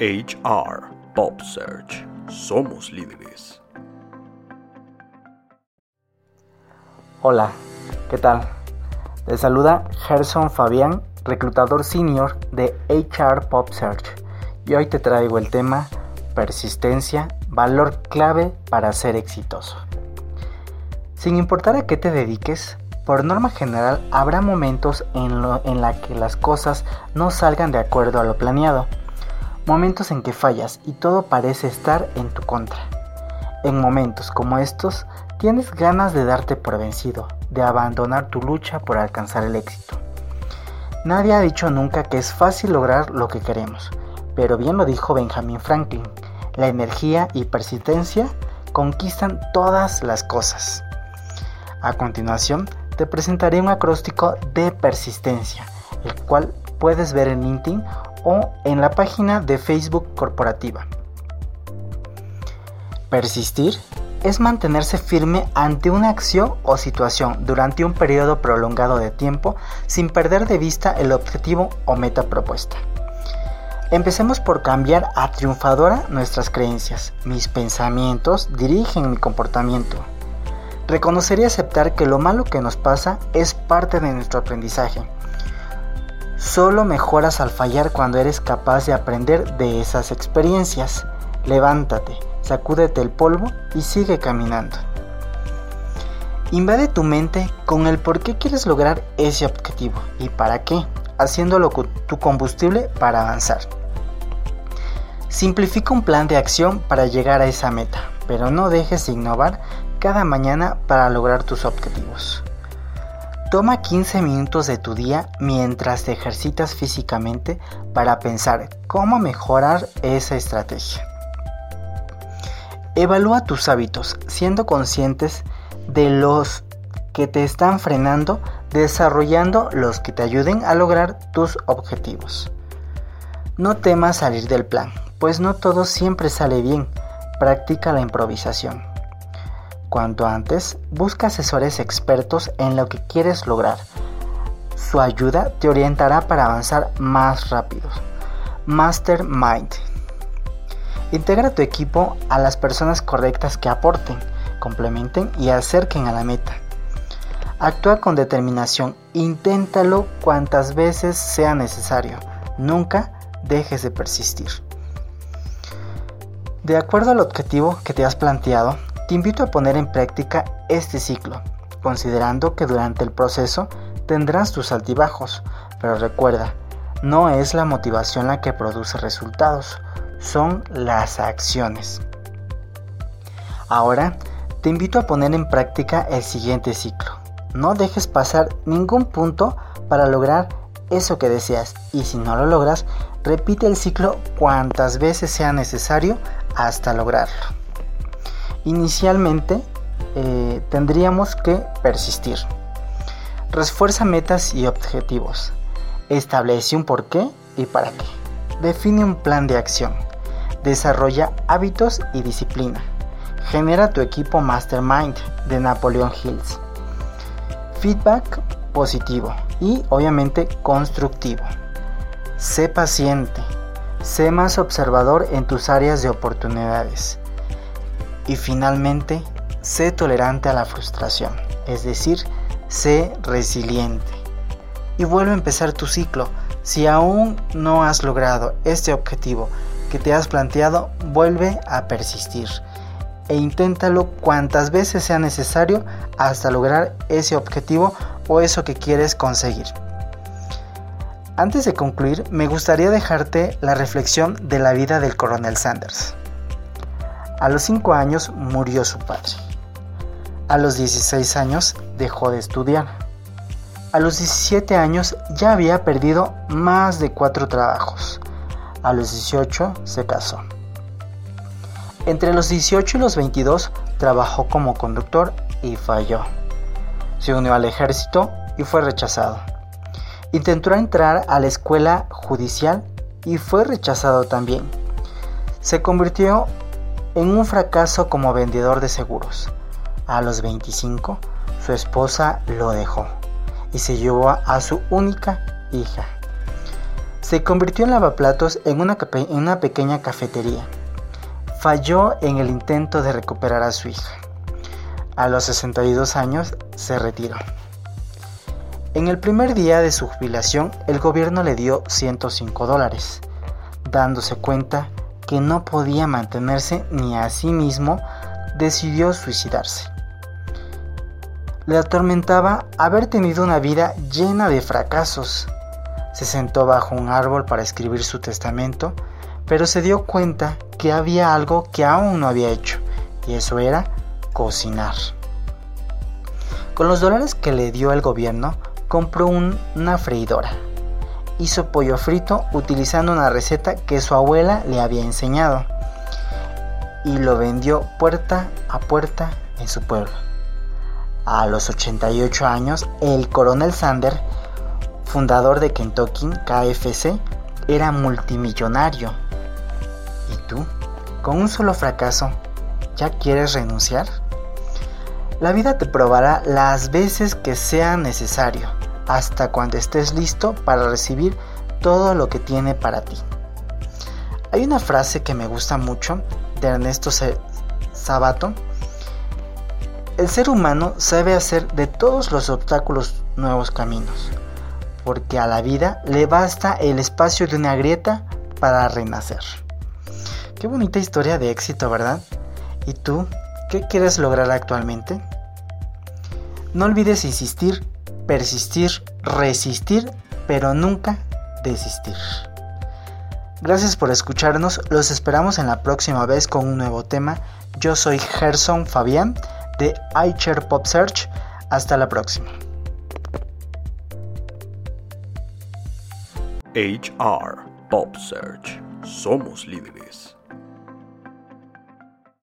HR Pop Search. Somos líderes. Hola, ¿qué tal? Les saluda Gerson Fabián, reclutador senior de HR Pop Search. Y hoy te traigo el tema persistencia, valor clave para ser exitoso. Sin importar a qué te dediques, por norma general habrá momentos en, los en la que las cosas no salgan de acuerdo a lo planeado momentos en que fallas y todo parece estar en tu contra. En momentos como estos, tienes ganas de darte por vencido, de abandonar tu lucha por alcanzar el éxito. Nadie ha dicho nunca que es fácil lograr lo que queremos, pero bien lo dijo Benjamin Franklin, la energía y persistencia conquistan todas las cosas. A continuación, te presentaré un acróstico de persistencia, el cual puedes ver en LinkedIn o en la página de Facebook corporativa. Persistir es mantenerse firme ante una acción o situación durante un periodo prolongado de tiempo sin perder de vista el objetivo o meta propuesta. Empecemos por cambiar a triunfadora nuestras creencias. Mis pensamientos dirigen mi comportamiento. Reconocer y aceptar que lo malo que nos pasa es parte de nuestro aprendizaje Solo mejoras al fallar cuando eres capaz de aprender de esas experiencias. Levántate, sacúdete el polvo y sigue caminando. Invade tu mente con el por qué quieres lograr ese objetivo y para qué, haciéndolo tu combustible para avanzar. Simplifica un plan de acción para llegar a esa meta, pero no dejes de innovar cada mañana para lograr tus objetivos. Toma 15 minutos de tu día mientras te ejercitas físicamente para pensar cómo mejorar esa estrategia. Evalúa tus hábitos siendo conscientes de los que te están frenando, desarrollando los que te ayuden a lograr tus objetivos. No temas salir del plan, pues no todo siempre sale bien. Practica la improvisación. Cuanto antes, busca asesores expertos en lo que quieres lograr. Su ayuda te orientará para avanzar más rápido. Mastermind. Integra tu equipo a las personas correctas que aporten, complementen y acerquen a la meta. Actúa con determinación, inténtalo cuantas veces sea necesario. Nunca dejes de persistir. De acuerdo al objetivo que te has planteado, te invito a poner en práctica este ciclo, considerando que durante el proceso tendrás tus altibajos, pero recuerda, no es la motivación la que produce resultados, son las acciones. Ahora, te invito a poner en práctica el siguiente ciclo. No dejes pasar ningún punto para lograr eso que deseas y si no lo logras, repite el ciclo cuantas veces sea necesario hasta lograrlo. Inicialmente eh, tendríamos que persistir. Refuerza metas y objetivos. Establece un por qué y para qué. Define un plan de acción. Desarrolla hábitos y disciplina. Genera tu equipo Mastermind de Napoleon Hills. Feedback positivo y obviamente constructivo. Sé paciente. Sé más observador en tus áreas de oportunidades. Y finalmente, sé tolerante a la frustración, es decir, sé resiliente. Y vuelve a empezar tu ciclo. Si aún no has logrado este objetivo que te has planteado, vuelve a persistir e inténtalo cuantas veces sea necesario hasta lograr ese objetivo o eso que quieres conseguir. Antes de concluir, me gustaría dejarte la reflexión de la vida del coronel Sanders. A los 5 años murió su padre. A los 16 años dejó de estudiar. A los 17 años ya había perdido más de 4 trabajos. A los 18 se casó. Entre los 18 y los 22 trabajó como conductor y falló. Se unió al ejército y fue rechazado. Intentó entrar a la escuela judicial y fue rechazado también. Se convirtió en un fracaso como vendedor de seguros. A los 25, su esposa lo dejó y se llevó a su única hija. Se convirtió en lavaplatos en una, en una pequeña cafetería. Falló en el intento de recuperar a su hija. A los 62 años se retiró. En el primer día de su jubilación, el gobierno le dio 105 dólares, dándose cuenta que no podía mantenerse ni a sí mismo, decidió suicidarse. Le atormentaba haber tenido una vida llena de fracasos. Se sentó bajo un árbol para escribir su testamento, pero se dio cuenta que había algo que aún no había hecho, y eso era cocinar. Con los dólares que le dio el gobierno, compró una freidora. Hizo pollo frito utilizando una receta que su abuela le había enseñado y lo vendió puerta a puerta en su pueblo. A los 88 años, el coronel Sander, fundador de Kentucky KFC, era multimillonario. ¿Y tú? Con un solo fracaso, ¿ya quieres renunciar? La vida te probará las veces que sea necesario, hasta cuando estés listo para recibir todo lo que tiene para ti. Hay una frase que me gusta mucho de Ernesto Sabato. El ser humano sabe hacer de todos los obstáculos nuevos caminos, porque a la vida le basta el espacio de una grieta para renacer. Qué bonita historia de éxito, ¿verdad? ¿Y tú qué quieres lograr actualmente? No olvides insistir, persistir, resistir, pero nunca desistir. Gracias por escucharnos, los esperamos en la próxima vez con un nuevo tema. Yo soy Gerson Fabián de iChair Pop Search. Hasta la próxima. HR Pop Search. Somos líderes.